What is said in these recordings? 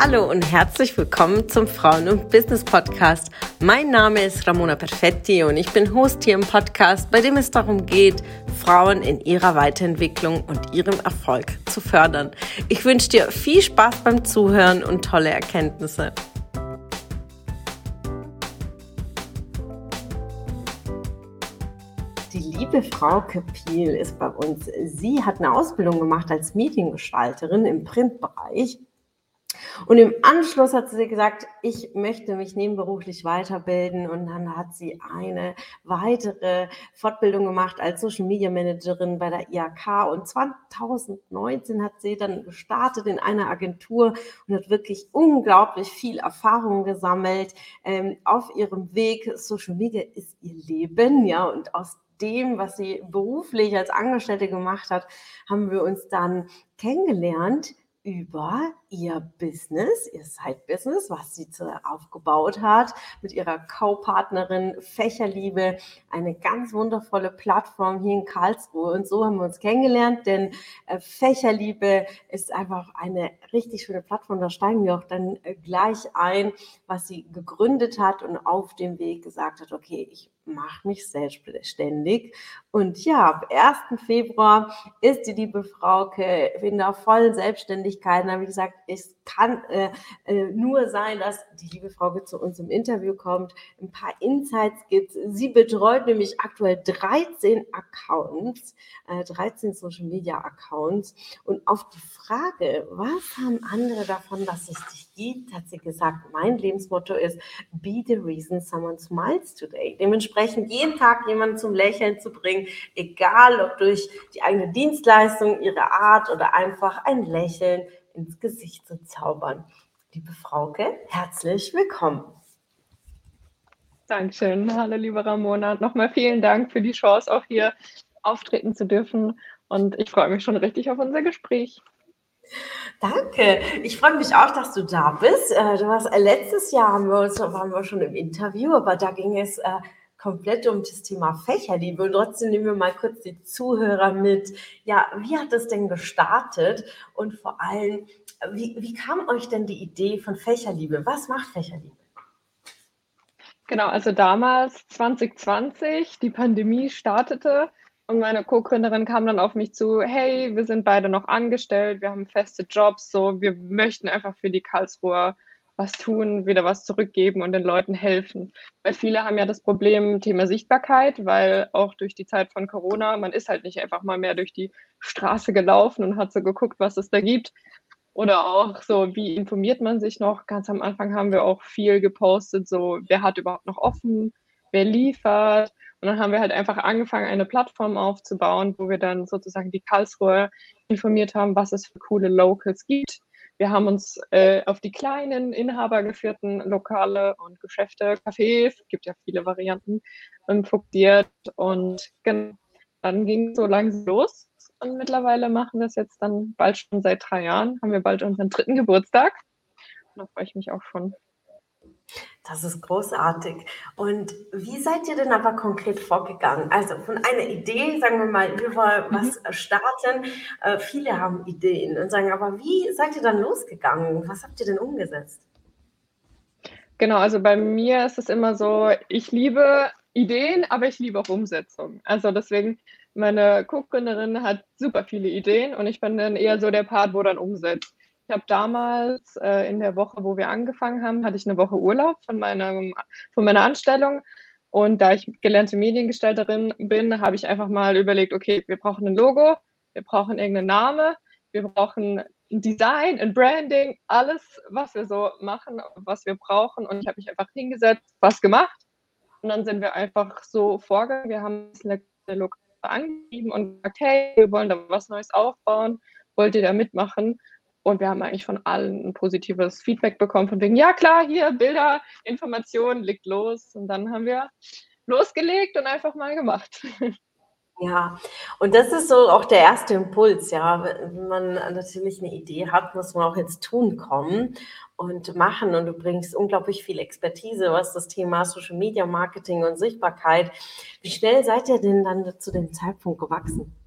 Hallo und herzlich willkommen zum Frauen- und Business Podcast. Mein Name ist Ramona Perfetti und ich bin Host hier im Podcast, bei dem es darum geht, Frauen in ihrer Weiterentwicklung und ihrem Erfolg zu fördern. Ich wünsche dir viel Spaß beim Zuhören und tolle Erkenntnisse. Die liebe Frau Kepiel ist bei uns. Sie hat eine Ausbildung gemacht als Mediengestalterin im Printbereich und im Anschluss hat sie gesagt, ich möchte mich nebenberuflich weiterbilden. Und dann hat sie eine weitere Fortbildung gemacht als Social Media Managerin bei der IAK. Und 2019 hat sie dann gestartet in einer Agentur und hat wirklich unglaublich viel Erfahrung gesammelt ähm, auf ihrem Weg. Social Media ist ihr Leben, ja, und aus dem, was sie beruflich als Angestellte gemacht hat, haben wir uns dann kennengelernt über ihr Business, ihr Side-Business, was sie aufgebaut hat, mit ihrer Co-Partnerin Fächerliebe, eine ganz wundervolle Plattform hier in Karlsruhe. Und so haben wir uns kennengelernt, denn äh, Fächerliebe ist einfach eine richtig schöne Plattform. Da steigen wir auch dann äh, gleich ein, was sie gegründet hat und auf dem Weg gesagt hat, okay, ich mache mich selbstständig. Und ja, ab 1. Februar ist die liebe Frauke in der vollen Selbstständigkeit. Und habe ich gesagt, es kann äh, äh, nur sein, dass die liebe Frau zu uns im Interview kommt, ein paar Insights gibt. Sie betreut nämlich aktuell 13 Accounts, äh, 13 Social Media Accounts. Und auf die Frage, was haben andere davon, dass es dich gibt, hat sie gesagt, mein Lebensmotto ist, be the reason someone smiles today. Dementsprechend jeden Tag jemanden zum Lächeln zu bringen, egal ob durch die eigene Dienstleistung, ihre Art oder einfach ein Lächeln ins Gesicht zu zaubern. Liebe Frauke, herzlich willkommen. Dankeschön. Hallo, liebe Ramona. Nochmal vielen Dank für die Chance, auch hier auftreten zu dürfen. Und ich freue mich schon richtig auf unser Gespräch. Danke. Ich freue mich auch, dass du da bist. Äh, du warst, äh, letztes Jahr haben wir uns, waren wir schon im Interview, aber da ging es äh, komplett um das Thema Fächerliebe. Und trotzdem nehmen wir mal kurz die Zuhörer mit. Ja, wie hat es denn gestartet? Und vor allem, wie, wie kam euch denn die Idee von Fächerliebe? Was macht Fächerliebe? Genau, also damals 2020, die Pandemie startete und meine Co-Gründerin kam dann auf mich zu, hey, wir sind beide noch angestellt, wir haben feste Jobs, so wir möchten einfach für die Karlsruher was tun, wieder was zurückgeben und den Leuten helfen. Weil viele haben ja das Problem Thema Sichtbarkeit, weil auch durch die Zeit von Corona, man ist halt nicht einfach mal mehr durch die Straße gelaufen und hat so geguckt, was es da gibt. Oder auch so, wie informiert man sich noch? Ganz am Anfang haben wir auch viel gepostet, so, wer hat überhaupt noch offen, wer liefert. Und dann haben wir halt einfach angefangen, eine Plattform aufzubauen, wo wir dann sozusagen die Karlsruhe informiert haben, was es für coole Locals gibt wir haben uns äh, auf die kleinen inhabergeführten Lokale und Geschäfte, Cafés, gibt ja viele Varianten, ähm, fokussiert und dann ging es so langsam los. Und mittlerweile machen wir es jetzt dann bald schon seit drei Jahren, haben wir bald unseren dritten Geburtstag. Da freue ich mich auch schon. Das ist großartig. Und wie seid ihr denn aber konkret vorgegangen? Also von einer Idee, sagen wir mal, wir wollen mhm. was starten. Äh, viele haben Ideen und sagen, aber wie seid ihr dann losgegangen? Was habt ihr denn umgesetzt? Genau, also bei mir ist es immer so, ich liebe Ideen, aber ich liebe auch Umsetzung. Also deswegen, meine Co-Gründerin hat super viele Ideen und ich bin dann eher so der Part, wo dann umsetzt. Ich habe damals äh, in der Woche, wo wir angefangen haben, hatte ich eine Woche Urlaub von, meinem, von meiner Anstellung. Und da ich gelernte Mediengestalterin bin, habe ich einfach mal überlegt, okay, wir brauchen ein Logo, wir brauchen irgendeinen Namen, wir brauchen ein Design, ein Branding, alles, was wir so machen, was wir brauchen. Und ich habe mich einfach hingesetzt, was gemacht. Und dann sind wir einfach so vorgegangen. Wir haben das Lokal angegeben und gesagt, hey, wir wollen da was Neues aufbauen. Wollt ihr da mitmachen? Und wir haben eigentlich von allen ein positives Feedback bekommen, von wegen, ja klar, hier Bilder, Informationen, liegt los. Und dann haben wir losgelegt und einfach mal gemacht. Ja, und das ist so auch der erste Impuls, ja. Wenn man natürlich eine Idee hat, muss man auch ins Tun kommen und machen. Und du bringst unglaublich viel Expertise, was das Thema Social Media Marketing und Sichtbarkeit. Wie schnell seid ihr denn dann zu dem Zeitpunkt gewachsen?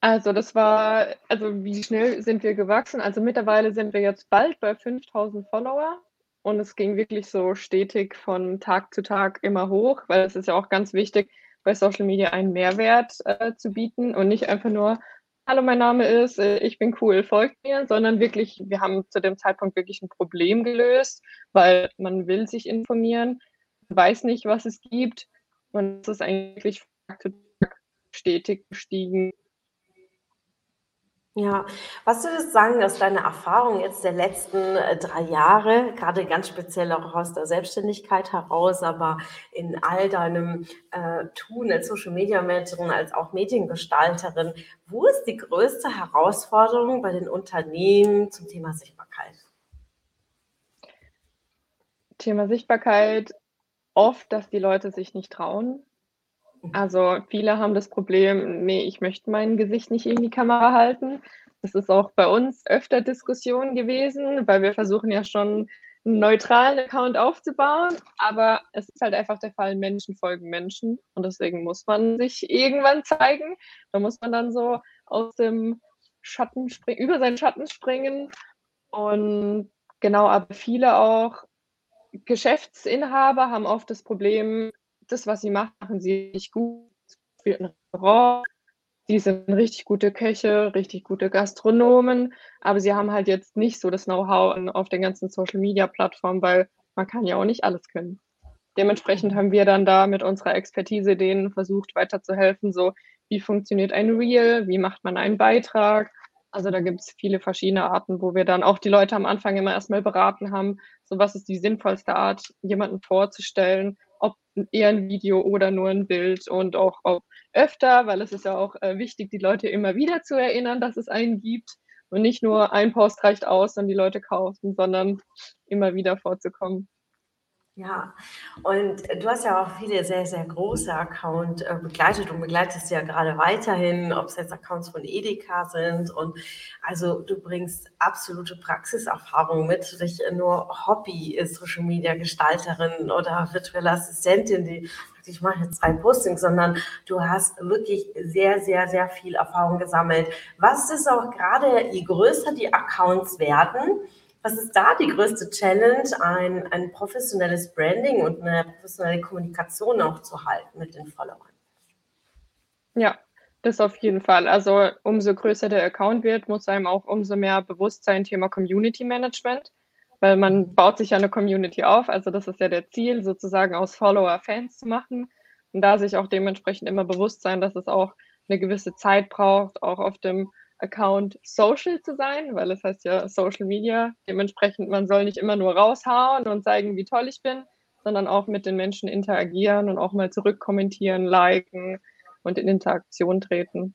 Also das war, also wie schnell sind wir gewachsen? Also mittlerweile sind wir jetzt bald bei 5000 Follower und es ging wirklich so stetig von Tag zu Tag immer hoch, weil es ist ja auch ganz wichtig, bei Social Media einen Mehrwert äh, zu bieten und nicht einfach nur, hallo, mein Name ist, äh, ich bin cool, folgt mir, sondern wirklich, wir haben zu dem Zeitpunkt wirklich ein Problem gelöst, weil man will sich informieren, weiß nicht, was es gibt und es ist eigentlich stetig gestiegen ja, was würdest du sagen, dass deine Erfahrung jetzt der letzten äh, drei Jahre, gerade ganz speziell auch aus der Selbstständigkeit heraus, aber in all deinem äh, Tun als Social Media Managerin, als auch Mediengestalterin, wo ist die größte Herausforderung bei den Unternehmen zum Thema Sichtbarkeit? Thema Sichtbarkeit, oft, dass die Leute sich nicht trauen. Also viele haben das Problem, nee, ich möchte mein Gesicht nicht in die Kamera halten. Das ist auch bei uns öfter Diskussion gewesen, weil wir versuchen ja schon einen neutralen Account aufzubauen, aber es ist halt einfach der Fall, Menschen folgen Menschen und deswegen muss man sich irgendwann zeigen. Da muss man dann so aus dem Schatten springen, über seinen Schatten springen und genau, aber viele auch Geschäftsinhaber haben oft das Problem, das, was sie machen, sie nicht gut. Für ein Restaurant. Die sind richtig gute Köche, richtig gute Gastronomen, aber sie haben halt jetzt nicht so das Know-how auf den ganzen Social-Media-Plattformen, weil man kann ja auch nicht alles können. Dementsprechend haben wir dann da mit unserer Expertise denen versucht weiterzuhelfen, so wie funktioniert ein Reel, wie macht man einen Beitrag. Also da gibt es viele verschiedene Arten, wo wir dann auch die Leute am Anfang immer erstmal beraten haben, so was ist die sinnvollste Art, jemanden vorzustellen, eher ein Video oder nur ein Bild und auch ob öfter, weil es ist ja auch äh, wichtig, die Leute immer wieder zu erinnern, dass es einen gibt und nicht nur ein Post reicht aus und die Leute kaufen, sondern immer wieder vorzukommen. Ja, und du hast ja auch viele sehr, sehr große Accounts äh, begleitet und begleitest ja gerade weiterhin, ob es jetzt Accounts von Edeka sind. Und also du bringst absolute Praxiserfahrung mit, nicht nur Hobby ist Social Media Gestalterin oder virtuelle Assistentin, die ich mache jetzt drei Postings, sondern du hast wirklich sehr, sehr, sehr viel Erfahrung gesammelt. Was ist auch gerade, je größer die Accounts werden, was ist da die größte Challenge, ein, ein professionelles Branding und eine professionelle Kommunikation auch zu halten mit den Followern? Ja, das auf jeden Fall. Also umso größer der Account wird, muss einem auch umso mehr bewusst sein Thema Community Management, weil man baut sich ja eine Community auf. Also das ist ja der Ziel, sozusagen aus Follower Fans zu machen und da sich auch dementsprechend immer bewusst sein, dass es auch eine gewisse Zeit braucht, auch auf dem Account social zu sein, weil es heißt ja Social Media. Dementsprechend, man soll nicht immer nur raushauen und zeigen, wie toll ich bin, sondern auch mit den Menschen interagieren und auch mal zurückkommentieren, liken und in Interaktion treten.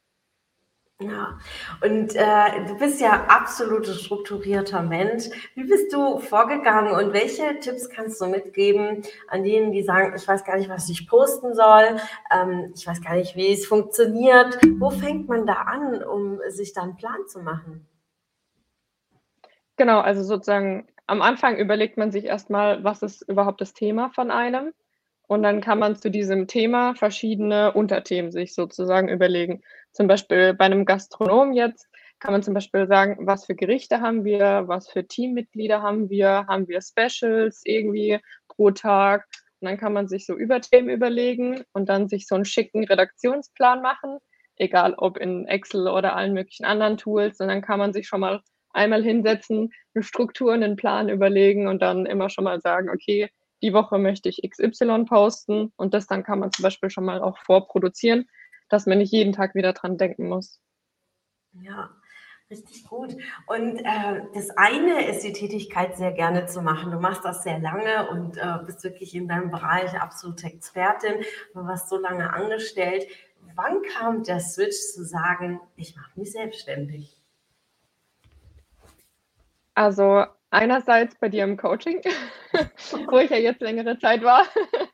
Ja, und äh, du bist ja absolut strukturierter Mensch. Wie bist du vorgegangen und welche Tipps kannst du mitgeben an denen, die sagen, ich weiß gar nicht, was ich posten soll, ähm, ich weiß gar nicht, wie es funktioniert. Wo fängt man da an, um sich da einen Plan zu machen? Genau, also sozusagen am Anfang überlegt man sich erstmal, was ist überhaupt das Thema von einem. Und dann kann man zu diesem Thema verschiedene Unterthemen sich sozusagen überlegen. Zum Beispiel bei einem Gastronom jetzt kann man zum Beispiel sagen, was für Gerichte haben wir, was für Teammitglieder haben wir, haben wir Specials irgendwie pro Tag. Und dann kann man sich so Überthemen überlegen und dann sich so einen schicken Redaktionsplan machen, egal ob in Excel oder allen möglichen anderen Tools. Und dann kann man sich schon mal einmal hinsetzen, eine Struktur, einen Plan überlegen und dann immer schon mal sagen, okay, die Woche möchte ich XY posten und das dann kann man zum Beispiel schon mal auch vorproduzieren, dass man nicht jeden Tag wieder dran denken muss. Ja, richtig gut. Und äh, das eine ist die Tätigkeit sehr gerne zu machen. Du machst das sehr lange und äh, bist wirklich in deinem Bereich absolute Expertin. Du warst so lange angestellt. Wann kam der Switch zu sagen, ich mache mich selbstständig? Also einerseits bei dir im Coaching, wo ich ja jetzt längere Zeit war.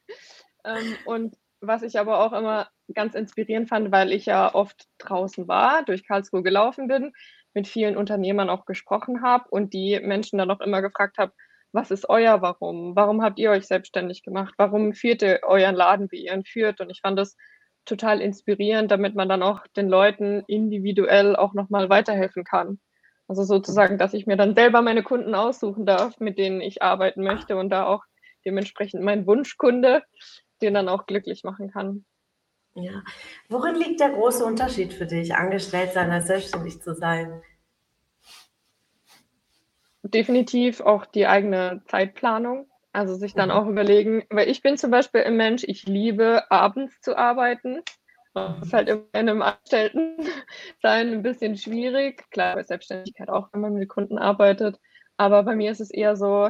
ähm, und was ich aber auch immer ganz inspirierend fand, weil ich ja oft draußen war, durch Karlsruhe gelaufen bin, mit vielen Unternehmern auch gesprochen habe und die Menschen dann auch immer gefragt habe, was ist euer Warum? Warum habt ihr euch selbstständig gemacht? Warum führt ihr euren Laden, wie ihr ihn führt? Und ich fand das total inspirierend, damit man dann auch den Leuten individuell auch nochmal weiterhelfen kann. Also sozusagen, dass ich mir dann selber meine Kunden aussuchen darf, mit denen ich arbeiten möchte und da auch dementsprechend mein Wunschkunde den dann auch glücklich machen kann. Ja. Worin liegt der große Unterschied für dich, angestellt sein als selbstständig zu sein? Definitiv auch die eigene Zeitplanung. Also sich dann mhm. auch überlegen, weil ich bin zum Beispiel ein Mensch, ich liebe abends zu arbeiten. Das ist halt in einem Angestellten-Sein ein bisschen schwierig. Klar, bei Selbstständigkeit auch, wenn man mit Kunden arbeitet. Aber bei mir ist es eher so,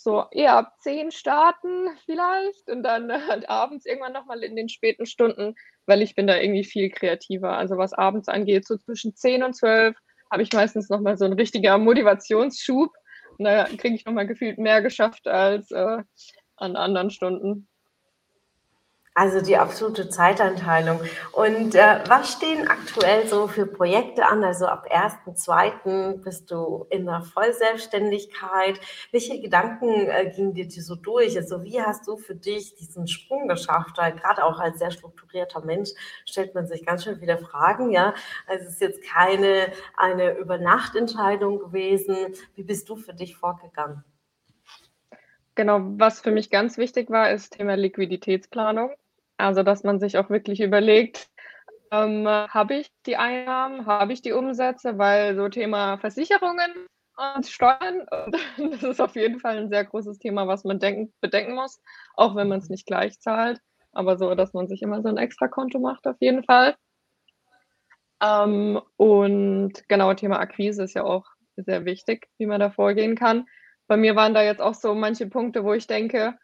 so eher ab 10 starten vielleicht und dann halt abends irgendwann nochmal in den späten Stunden, weil ich bin da irgendwie viel kreativer. Also was abends angeht, so zwischen 10 und 12 habe ich meistens nochmal so einen richtiger Motivationsschub. Und da kriege ich nochmal gefühlt mehr geschafft als äh, an anderen Stunden. Also die absolute Zeitanteilung. Und äh, was stehen aktuell so für Projekte an? Also ab 1.2. bist du in der Vollselbstständigkeit. Welche Gedanken äh, gingen dir so durch? Also wie hast du für dich diesen Sprung geschafft? Weil gerade auch als sehr strukturierter Mensch stellt man sich ganz schön viele Fragen. Ja, also es ist jetzt keine eine Übernachtentscheidung gewesen. Wie bist du für dich vorgegangen? Genau, was für mich ganz wichtig war, ist Thema Liquiditätsplanung. Also, dass man sich auch wirklich überlegt, ähm, habe ich die Einnahmen, habe ich die Umsätze, weil so Thema Versicherungen und Steuern, das ist auf jeden Fall ein sehr großes Thema, was man denken, bedenken muss, auch wenn man es nicht gleich zahlt, aber so, dass man sich immer so ein Extrakonto macht, auf jeden Fall. Ähm, und genau, Thema Akquise ist ja auch sehr wichtig, wie man da vorgehen kann. Bei mir waren da jetzt auch so manche Punkte, wo ich denke,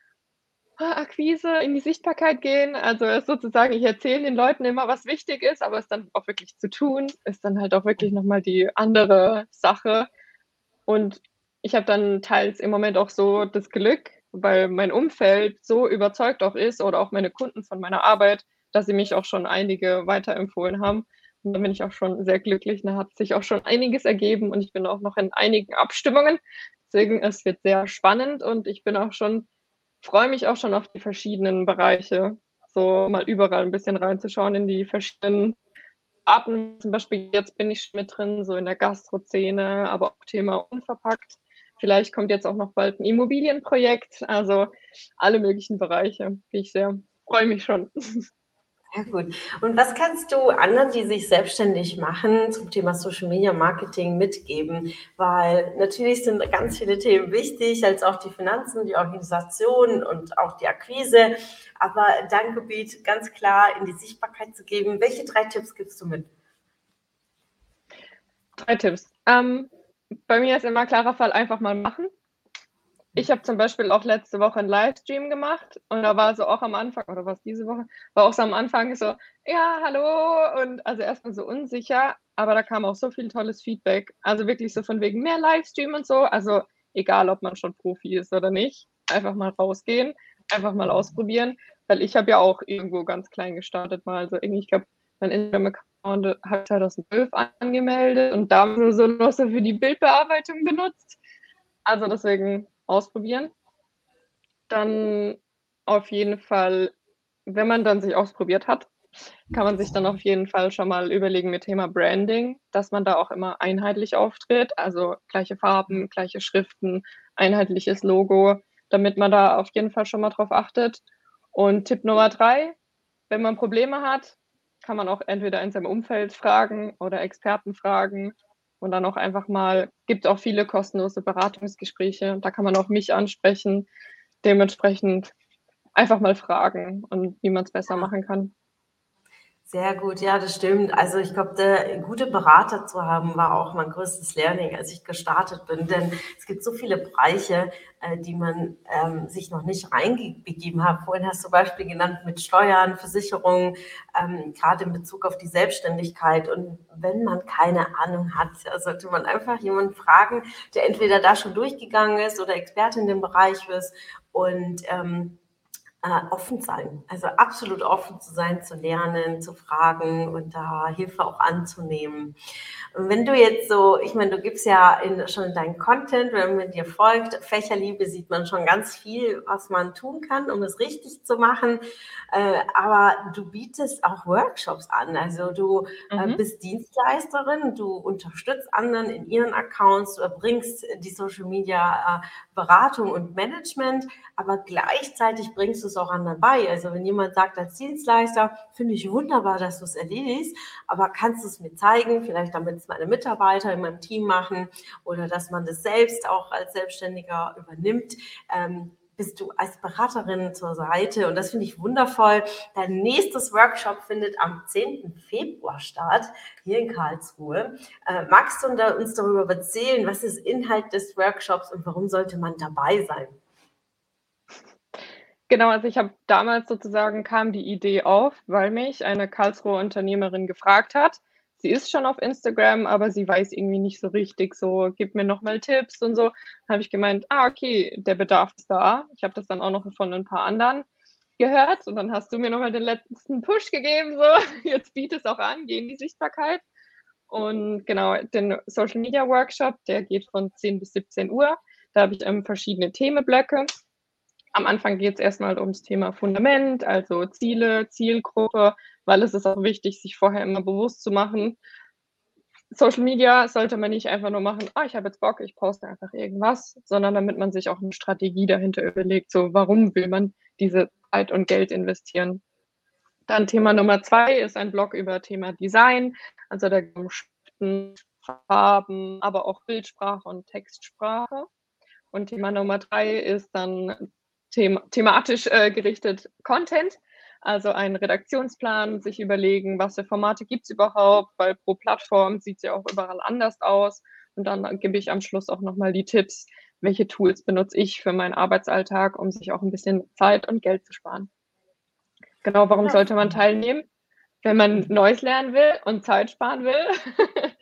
Akquise, in die Sichtbarkeit gehen. Also sozusagen, ich erzähle den Leuten immer, was wichtig ist, aber es dann auch wirklich zu tun, ist dann halt auch wirklich nochmal die andere Sache. Und ich habe dann teils im Moment auch so das Glück, weil mein Umfeld so überzeugt auch ist oder auch meine Kunden von meiner Arbeit, dass sie mich auch schon einige weiterempfohlen haben. Und da bin ich auch schon sehr glücklich. Da hat sich auch schon einiges ergeben und ich bin auch noch in einigen Abstimmungen. Deswegen, es wird sehr spannend und ich bin auch schon freue mich auch schon auf die verschiedenen Bereiche, so mal überall ein bisschen reinzuschauen in die verschiedenen Arten. Zum Beispiel jetzt bin ich mit drin, so in der Gastrozene, aber auch Thema unverpackt. Vielleicht kommt jetzt auch noch bald ein Immobilienprojekt, also alle möglichen Bereiche. Ich sehr freue mich schon. Sehr gut. Und was kannst du anderen, die sich selbstständig machen, zum Thema Social Media Marketing mitgeben? Weil natürlich sind ganz viele Themen wichtig, als auch die Finanzen, die Organisation und auch die Akquise. Aber dein Gebiet ganz klar in die Sichtbarkeit zu geben. Welche drei Tipps gibst du mit? Drei Tipps. Ähm, bei mir ist immer klarer Fall einfach mal machen ich habe zum Beispiel auch letzte Woche einen Livestream gemacht und da war so auch am Anfang, oder was diese Woche, war auch so am Anfang so, ja, hallo und also erstmal so unsicher, aber da kam auch so viel tolles Feedback. Also wirklich so von wegen mehr Livestream und so, also egal, ob man schon Profi ist oder nicht, einfach mal rausgehen, einfach mal ausprobieren, weil ich habe ja auch irgendwo ganz klein gestartet mal, also irgendwie, ich glaube, mein Instagram-Account habe 2012 angemeldet und da so noch so für die Bildbearbeitung benutzt. Also deswegen ausprobieren. Dann auf jeden Fall, wenn man dann sich ausprobiert hat, kann man sich dann auf jeden Fall schon mal überlegen mit Thema Branding, dass man da auch immer einheitlich auftritt, also gleiche Farben, gleiche Schriften, einheitliches Logo, damit man da auf jeden Fall schon mal drauf achtet. Und Tipp Nummer drei, wenn man Probleme hat, kann man auch entweder in seinem Umfeld fragen oder Experten fragen und dann auch einfach mal, gibt auch viele kostenlose Beratungsgespräche, da kann man auch mich ansprechen, dementsprechend einfach mal fragen und wie man es besser machen kann. Sehr gut, ja, das stimmt. Also ich glaube, gute Berater zu haben, war auch mein größtes Learning, als ich gestartet bin. Denn es gibt so viele Bereiche, äh, die man ähm, sich noch nicht reingegeben hat. Vorhin hast du Beispiel genannt mit Steuern, Versicherungen, ähm, gerade in Bezug auf die Selbstständigkeit. Und wenn man keine Ahnung hat, sollte man einfach jemanden fragen, der entweder da schon durchgegangen ist oder Experte in dem Bereich ist und ähm, äh, offen sein. Also absolut offen zu sein, zu lernen, zu fragen und da Hilfe auch anzunehmen. Und wenn du jetzt so, ich meine, du gibst ja in, schon in deinen Content, wenn man dir folgt, Fächerliebe sieht man schon ganz viel, was man tun kann, um es richtig zu machen. Äh, aber du bietest auch Workshops an. Also du äh, mhm. bist Dienstleisterin, du unterstützt anderen in ihren Accounts, du erbringst die Social Media äh, Beratung und Management, aber gleichzeitig bringst du es auch anderen bei. Also wenn jemand sagt als Dienstleister, finde ich wunderbar, dass du es erledigst, aber kannst du es mir zeigen, vielleicht damit es meine Mitarbeiter in meinem Team machen oder dass man das selbst auch als Selbstständiger übernimmt. Ähm, bist du als Beraterin zur Seite und das finde ich wundervoll. Dein nächstes Workshop findet am 10. Februar statt, hier in Karlsruhe. Äh, magst du uns darüber erzählen, was ist Inhalt des Workshops und warum sollte man dabei sein? Genau, also ich habe damals sozusagen kam die Idee auf, weil mich eine Karlsruher Unternehmerin gefragt hat. Sie ist schon auf Instagram, aber sie weiß irgendwie nicht so richtig so, gib mir nochmal Tipps und so. Habe ich gemeint, ah, okay, der Bedarf ist da. Ich habe das dann auch noch von ein paar anderen gehört und dann hast du mir nochmal den letzten Push gegeben, so, jetzt biete es auch an, geh die Sichtbarkeit. Und genau, den Social Media Workshop, der geht von 10 bis 17 Uhr. Da habe ich ähm, verschiedene Themenblöcke. Am Anfang geht es erstmal ums Thema Fundament, also Ziele, Zielgruppe, weil es ist auch wichtig, sich vorher immer bewusst zu machen. Social Media sollte man nicht einfach nur machen, ah, ich habe jetzt Bock, ich poste einfach irgendwas, sondern damit man sich auch eine Strategie dahinter überlegt, so warum will man diese Zeit und Geld investieren. Dann Thema Nummer zwei ist ein Blog über Thema Design, also da Schriften, Farben, aber auch Bildsprache und Textsprache. Und Thema Nummer drei ist dann them thematisch äh, gerichtet Content, also einen Redaktionsplan, sich überlegen, was für Formate gibt es überhaupt, weil pro Plattform sieht es ja auch überall anders aus. Und dann gebe ich am Schluss auch nochmal die Tipps, welche Tools benutze ich für meinen Arbeitsalltag, um sich auch ein bisschen Zeit und Geld zu sparen. Genau, warum sollte man teilnehmen? Wenn man Neues lernen will und Zeit sparen will,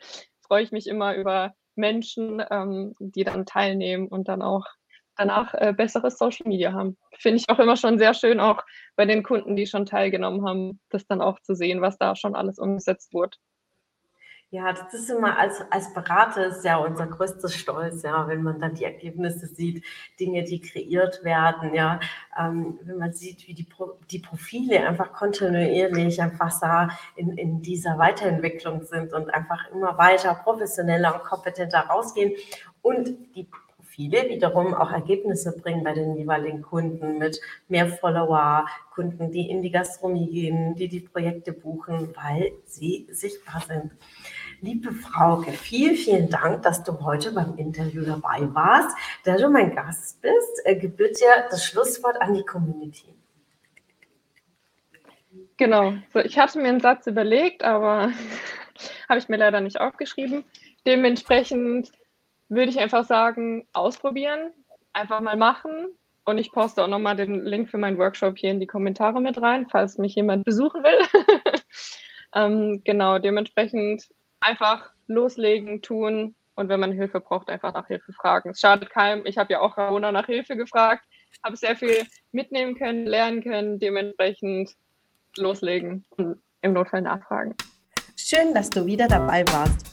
freue ich mich immer über Menschen, ähm, die dann teilnehmen und dann auch danach äh, besseres Social Media haben. Finde ich auch immer schon sehr schön, auch bei den Kunden, die schon teilgenommen haben, das dann auch zu sehen, was da schon alles umgesetzt wurde. Ja, das ist immer als, als Berater ist ja unser größter Stolz, ja, wenn man dann die Ergebnisse sieht, Dinge, die kreiert werden, ja, ähm, wenn man sieht, wie die, Pro, die Profile einfach kontinuierlich einfach da in, in dieser Weiterentwicklung sind und einfach immer weiter professioneller und kompetenter rausgehen und die viele wiederum auch Ergebnisse bringen bei den jeweiligen Kunden mit mehr Follower, Kunden, die in die Gastronomie gehen, die die Projekte buchen, weil sie sichtbar sind. Liebe Frauke, vielen, vielen Dank, dass du heute beim Interview dabei warst. Da du mein Gast bist, äh, gebührt dir das Schlusswort an die Community. Genau, so, ich hatte mir einen Satz überlegt, aber habe ich mir leider nicht aufgeschrieben. Dementsprechend würde ich einfach sagen, ausprobieren, einfach mal machen. Und ich poste auch nochmal den Link für meinen Workshop hier in die Kommentare mit rein, falls mich jemand besuchen will. ähm, genau, dementsprechend einfach loslegen, tun und wenn man Hilfe braucht, einfach nach Hilfe fragen. Es schadet keinem. Ich habe ja auch Ramona nach Hilfe gefragt, habe sehr viel mitnehmen können, lernen können, dementsprechend loslegen und im Notfall nachfragen. Schön, dass du wieder dabei warst.